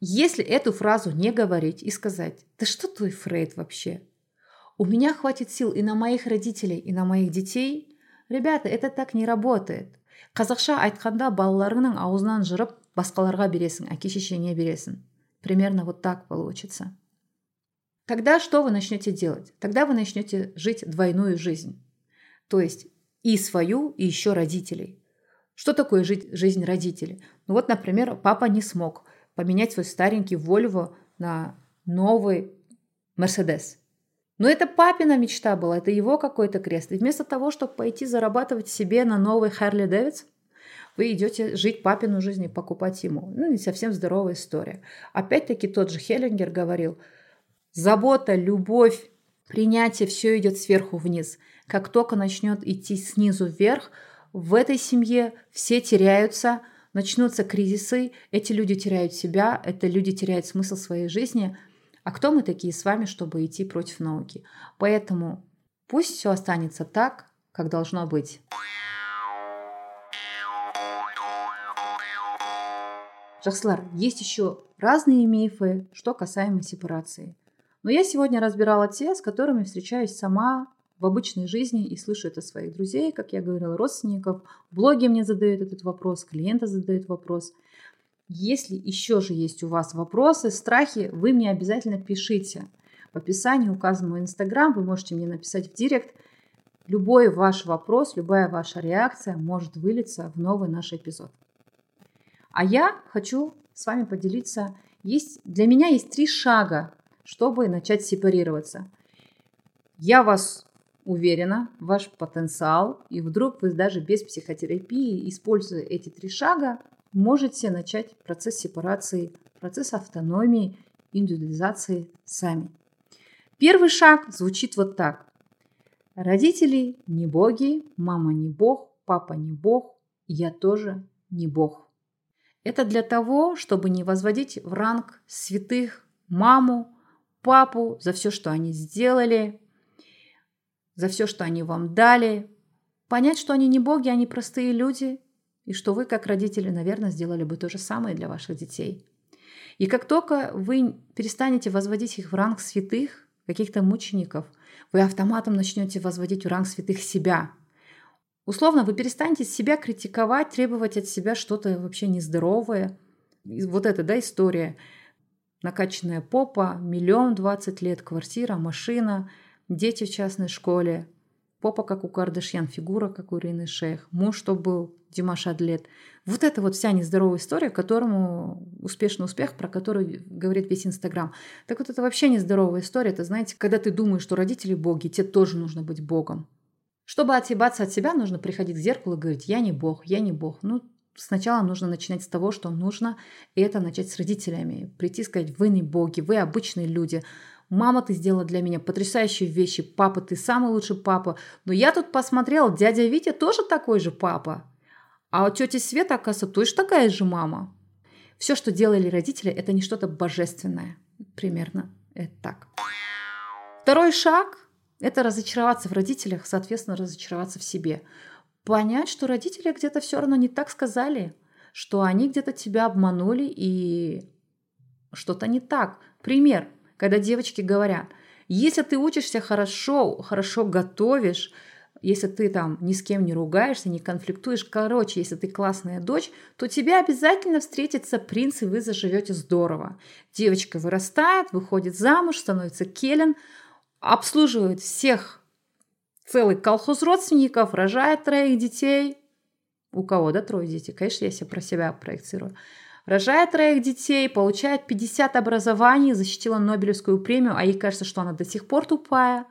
Если эту фразу не говорить и сказать, да что твой Фрейд вообще? У меня хватит сил и на моих родителей, и на моих детей. Ребята, это так не работает. қазақша айтқанда балаларыңның аузынан жырып басқаларға бересің әке шешеңе бересің Примерно вот так получится. Тогда что вы начнете делать? Тогда вы начнете жить двойную жизнь. То есть и свою, и еще родителей. Что такое жить жизнь родителей? Ну вот, например, папа не смог поменять свой старенький Volvo на новый Мерседес. Но это папина мечта была, это его какой-то крест. И вместо того, чтобы пойти зарабатывать себе на новый Харли Дэвидсон, вы идете жить папину жизнь и покупать ему. Ну, не совсем здоровая история. Опять-таки тот же Хеллингер говорил, забота, любовь, принятие, все идет сверху вниз. Как только начнет идти снизу вверх, в этой семье все теряются, начнутся кризисы, эти люди теряют себя, это люди теряют смысл своей жизни. А кто мы такие с вами, чтобы идти против науки? Поэтому пусть все останется так, как должно быть. Жақсылар, есть еще разные мифы, что касаемо сепарации. Но я сегодня разбирала те, с которыми встречаюсь сама в обычной жизни и слышу это своих друзей, как я говорила, родственников. В блоге мне задают этот вопрос, клиенты задают вопрос. Если еще же есть у вас вопросы, страхи, вы мне обязательно пишите. В описании указан мой инстаграм, вы можете мне написать в директ. Любой ваш вопрос, любая ваша реакция может вылиться в новый наш эпизод. А я хочу с вами поделиться. Есть, для меня есть три шага, чтобы начать сепарироваться. Я вас уверена, ваш потенциал, и вдруг вы даже без психотерапии, используя эти три шага, можете начать процесс сепарации, процесс автономии, индивидуализации сами. Первый шаг звучит вот так. Родители не боги, мама не бог, папа не бог, я тоже не бог. Это для того, чтобы не возводить в ранг святых маму, папу за все, что они сделали, за все, что они вам дали. Понять, что они не боги, они простые люди, и что вы, как родители, наверное, сделали бы то же самое для ваших детей. И как только вы перестанете возводить их в ранг святых, каких-то мучеников, вы автоматом начнете возводить в ранг святых себя. Условно, вы перестанете себя критиковать, требовать от себя что-то вообще нездоровое. Вот эта, да, история. Накачанная попа, миллион двадцать лет, квартира, машина, дети в частной школе, попа, как у Кардашьян, фигура, как у Ирины Шейх, муж, что был Димаш Адлет. Вот это вот вся нездоровая история, которому успешный успех, про который говорит весь Инстаграм. Так вот это вообще нездоровая история. Это, знаете, когда ты думаешь, что родители боги, тебе тоже нужно быть богом. Чтобы отъебаться от себя, нужно приходить к зеркалу и говорить, я не бог, я не бог. Ну, сначала нужно начинать с того, что нужно, и это начать с родителями. Прийти и сказать, вы не боги, вы обычные люди. Мама, ты сделала для меня потрясающие вещи. Папа, ты самый лучший папа. Но я тут посмотрел, дядя Витя тоже такой же папа. А у тети Света, оказывается, точно такая же мама. Все, что делали родители, это не что-то божественное. Примерно это так. Второй шаг – это разочароваться в родителях, соответственно, разочароваться в себе. Понять, что родители где-то все равно не так сказали, что они где-то тебя обманули и что-то не так. Пример, когда девочки говорят, если ты учишься хорошо, хорошо готовишь – если ты там ни с кем не ругаешься, не конфликтуешь, короче, если ты классная дочь, то тебе обязательно встретится принц, и вы заживете здорово. Девочка вырастает, выходит замуж, становится келен, обслуживает всех целый колхоз родственников, рожает троих детей. У кого, да, трое детей? Конечно, я себе про себя проецирую. Рожает троих детей, получает 50 образований, защитила Нобелевскую премию, а ей кажется, что она до сих пор тупая.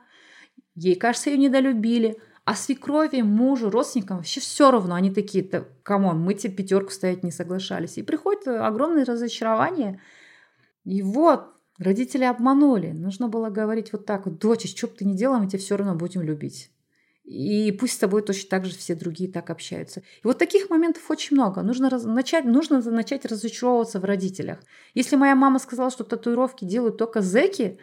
Ей кажется, ее недолюбили. А свекрови, мужу, родственникам вообще все равно. Они такие, да, come on, мы тебе пятерку ставить не соглашались. И приходит огромное разочарование. И вот, родители обманули. Нужно было говорить вот так вот, дочь, что бы ты ни делала, мы тебя все равно будем любить. И пусть с тобой точно так же все другие так общаются. И вот таких моментов очень много. Нужно, раз, начать, нужно начать разочаровываться в родителях. Если моя мама сказала, что татуировки делают только зеки,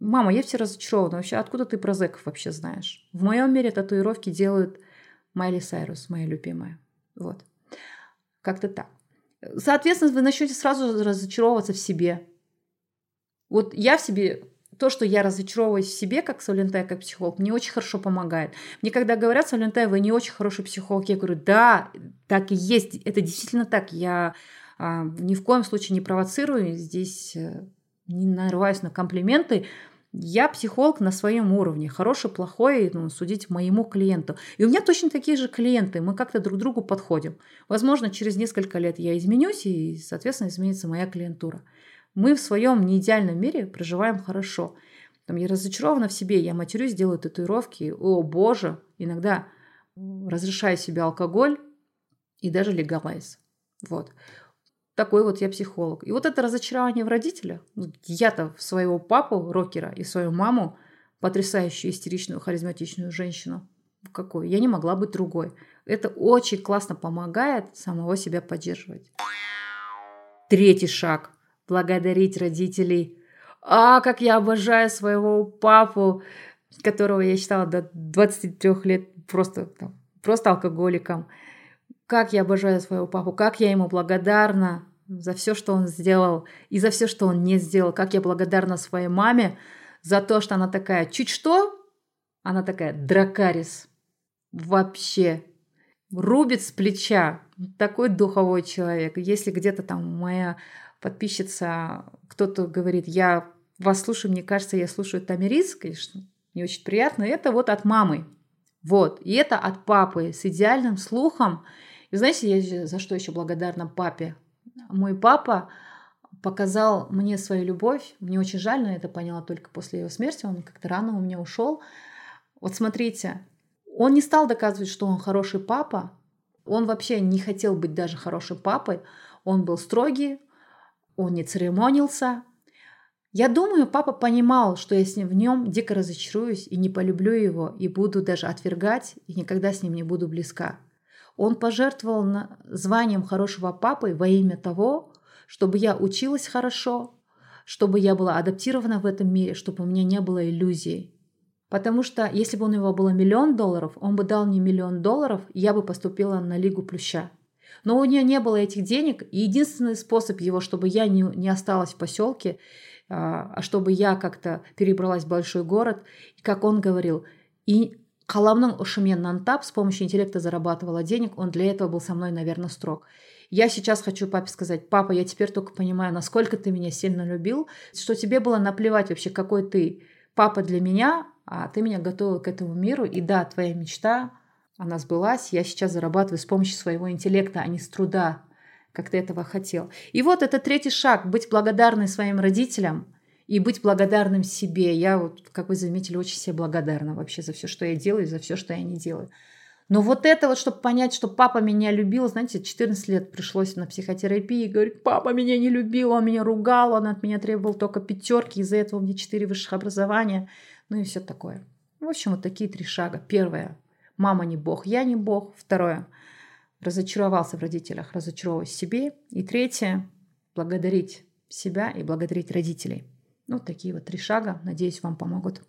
Мама, я все разочарована. Вообще, откуда ты про зэков вообще знаешь? В моем мире татуировки делают Майли Сайрус, моя любимая. Вот. Как-то так. Соответственно, вы начнете сразу разочаровываться в себе. Вот я в себе, то, что я разочаровываюсь в себе, как Савлентай, как психолог, мне очень хорошо помогает. Мне когда говорят, Савлентай, вы не очень хороший психолог, я говорю, да, так и есть, это действительно так. Я а, ни в коем случае не провоцирую, здесь э, не нарываюсь на комплименты, я психолог на своем уровне, хороший, плохой, ну, судить моему клиенту. И у меня точно такие же клиенты, мы как-то друг к другу подходим. Возможно, через несколько лет я изменюсь, и, соответственно, изменится моя клиентура. Мы в своем неидеальном мире проживаем хорошо. Там, я разочарована в себе, я матерюсь, делаю татуировки. О, боже, иногда разрешаю себе алкоголь и даже легалайз. Вот такой вот я психолог. И вот это разочарование в родителях. Ну, я-то в своего папу, рокера, и свою маму, потрясающую, истеричную, харизматичную женщину, какой, я не могла быть другой. Это очень классно помогает самого себя поддерживать. Третий шаг. Благодарить родителей. А, как я обожаю своего папу, которого я считала до 23 лет просто, там, просто алкоголиком. Как я обожаю своего папу, как я ему благодарна за все, что он сделал и за все, что он не сделал. Как я благодарна своей маме за то, что она такая, чуть что, она такая, дракарис. Вообще. Рубит с плеча. Такой духовой человек. Если где-то там моя подписчица, кто-то говорит, я вас слушаю, мне кажется, я слушаю Тамирис, конечно, не очень приятно. Это вот от мамы. Вот. И это от папы с идеальным слухом и знаете, я за что еще благодарна папе? Мой папа показал мне свою любовь. Мне очень жаль, но я это поняла только после его смерти. Он как-то рано у меня ушел. Вот смотрите, он не стал доказывать, что он хороший папа. Он вообще не хотел быть даже хорошим папой. Он был строгий, он не церемонился. Я думаю, папа понимал, что я с ним в нем дико разочаруюсь и не полюблю его, и буду даже отвергать, и никогда с ним не буду близка. Он пожертвовал званием хорошего папы во имя того, чтобы я училась хорошо, чтобы я была адаптирована в этом мире, чтобы у меня не было иллюзий. Потому что если бы у него было миллион долларов, он бы дал мне миллион долларов, и я бы поступила на Лигу Плюща. Но у нее не было этих денег, и единственный способ его, чтобы я не, не осталась в поселке, а чтобы я как-то перебралась в большой город. И как он говорил, и қаламның ұшымен нантап с помощью интеллекта зарабатывала денег, он для этого был со мной, наверное, строг. Я сейчас хочу папе сказать, папа, я теперь только понимаю, насколько ты меня сильно любил, что тебе было наплевать вообще, какой ты папа для меня, а ты меня готовил к этому миру. И да, твоя мечта, она сбылась. Я сейчас зарабатываю с помощью своего интеллекта, а не с труда, как ты этого хотел. И вот это третий шаг, быть благодарной своим родителям и быть благодарным себе. Я вот, как вы заметили, очень себе благодарна вообще за все, что я делаю, за все, что я не делаю. Но вот это вот, чтобы понять, что папа меня любил, знаете, 14 лет пришлось на психотерапии, говорить, папа меня не любил, он меня ругал, он от меня требовал только пятерки, из-за этого мне четыре высших образования, ну и все такое. В общем, вот такие три шага. Первое, мама не бог, я не бог. Второе, разочаровался в родителях, разочаровываясь в себе. И третье, благодарить себя и благодарить родителей. Ну, такие вот три шага, надеюсь, вам помогут.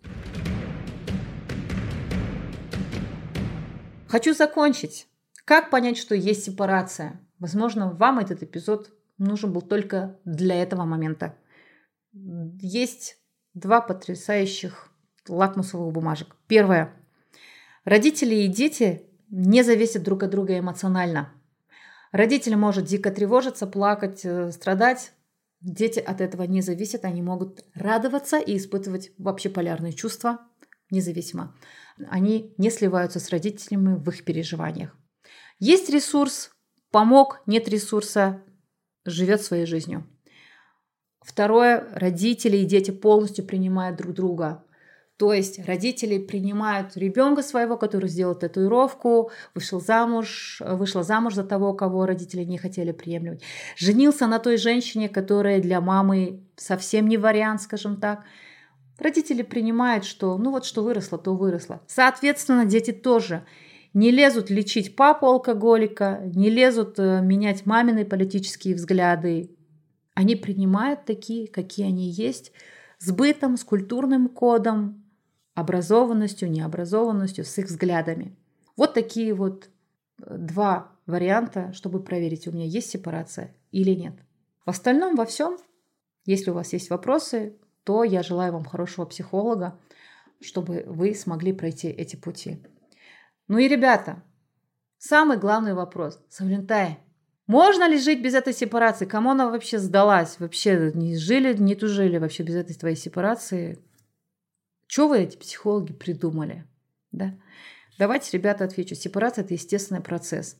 Хочу закончить. Как понять, что есть сепарация? Возможно, вам этот эпизод нужен был только для этого момента. Есть два потрясающих лакмусовых бумажек. Первое. Родители и дети не зависят друг от друга эмоционально. Родитель может дико тревожиться, плакать, э, страдать. Дети от этого не зависят, они могут радоваться и испытывать вообще полярные чувства независимо они не сливаются с родителями в их переживаниях. Есть ресурс, помог, нет ресурса, живет своей жизнью. Второе, родители и дети полностью принимают друг друга. То есть родители принимают ребенка своего, который сделал татуировку, вышел замуж, вышла замуж за того, кого родители не хотели приемлять, женился на той женщине, которая для мамы совсем не вариант, скажем так – Родители принимают, что ну вот что выросло, то выросло. Соответственно, дети тоже не лезут лечить папу алкоголика, не лезут э, менять мамины политические взгляды. Они принимают такие, какие они есть, с бытом, с культурным кодом, образованностью, необразованностью, с их взглядами. Вот такие вот э, два варианта, чтобы проверить, у меня есть сепарация или нет. В остальном во всем, если у вас есть вопросы, то я желаю вам хорошего психолога, чтобы вы смогли пройти эти пути. Ну и, ребята, самый главный вопрос. Савлентай, можно ли жить без этой сепарации? Кому она вообще сдалась? Вообще не жили, не тужили вообще без этой твоей сепарации? Что вы, эти психологи, придумали? Да? Давайте, ребята, отвечу. Сепарация – это естественный процесс.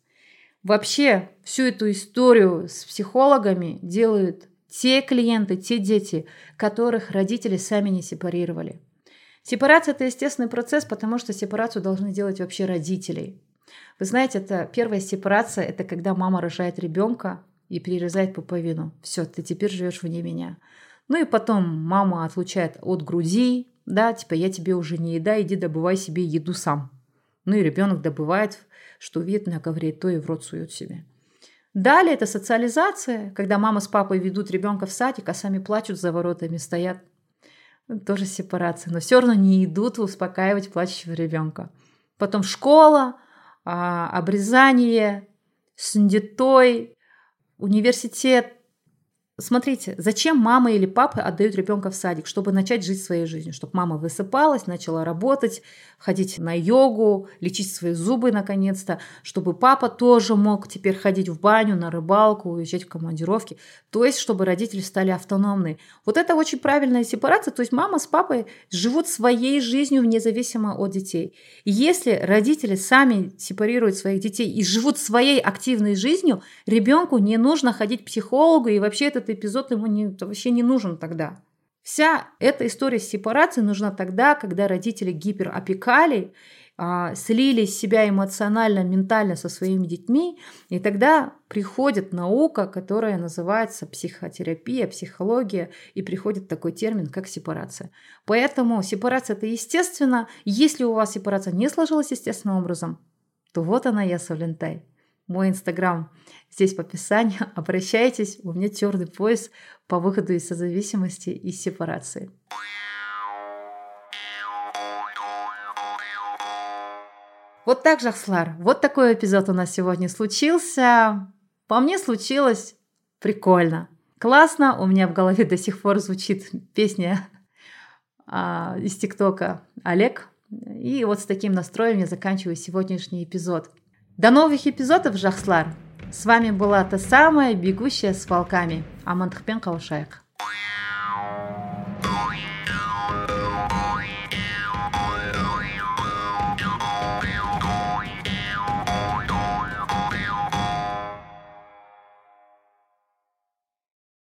Вообще всю эту историю с психологами делают те клиенты, те дети, которых родители сами не сепарировали. Сепарация – это естественный процесс, потому что сепарацию должны делать вообще родители. Вы знаете, это первая сепарация – это когда мама рожает ребенка и перерезает пуповину. Все, ты теперь живешь вне меня. Ну и потом мама отлучает от груди, да, типа я тебе уже не еда, иди добывай себе еду сам. Ну и ребенок добывает, что видит на ковре, то и в рот сует себе. Далее это социализация, когда мама с папой ведут ребенка в садик, а сами плачут за воротами, стоят. Тоже сепарация, но все равно не идут успокаивать плачущего ребенка. Потом школа, а, обрезание, сындетой, университет, Смотрите, зачем мама или папа отдают ребенка в садик, чтобы начать жить своей жизнью, чтобы мама высыпалась, начала работать, ходить на йогу, лечить свои зубы наконец-то, чтобы папа тоже мог теперь ходить в баню, на рыбалку, уезжать в командировки, то есть чтобы родители стали автономны. Вот это очень правильная сепарация, то есть мама с папой живут своей жизнью независимо от детей. И если родители сами сепарируют своих детей и живут своей активной жизнью, ребенку не нужно ходить к психологу и вообще это этот эпизод ему не, вообще не нужен тогда. Вся эта история с сепарацией нужна тогда, когда родители гиперопекали, а, слили себя эмоционально, ментально со своими детьми, и тогда приходит наука, которая называется психотерапия, психология, и приходит такой термин, как сепарация. Поэтому сепарация это естественно. Если у вас сепарация не сложилась естественным образом, то вот она я, Савлентай. Мой инстаграм здесь в описании. Обращайтесь, у меня черный пояс по выходу из созависимости и сепарации. Вот так, Жахслар, вот такой эпизод у нас сегодня случился. По мне случилось прикольно. классно. У меня в голове до сих пор звучит песня а, из ТикТока Олег. И вот с таким настроем я заканчиваю сегодняшний эпизод. До новых эпизодов, Жахслар! С вами была та самая бегущая с волками. Амандхпен Каушайк.